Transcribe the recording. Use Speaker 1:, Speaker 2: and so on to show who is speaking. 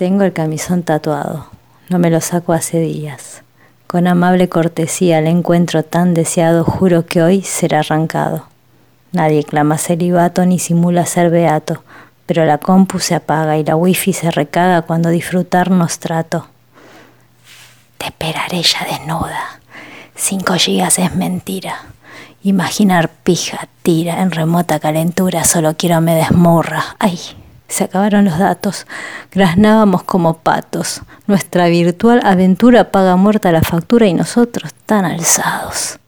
Speaker 1: Tengo el camisón tatuado, no me lo saco hace días. Con amable cortesía el encuentro tan deseado juro que hoy será arrancado. Nadie clama celibato ni simula ser beato, pero la compu se apaga y la wifi se recaga cuando disfrutarnos trato. Te esperaré ya desnuda. Cinco gigas es mentira. Imaginar pija, tira en remota calentura, solo quiero me desmorra. Ay, se acabaron los datos. Graznábamos como patos. Nuestra virtual aventura paga muerta la factura y nosotros tan alzados.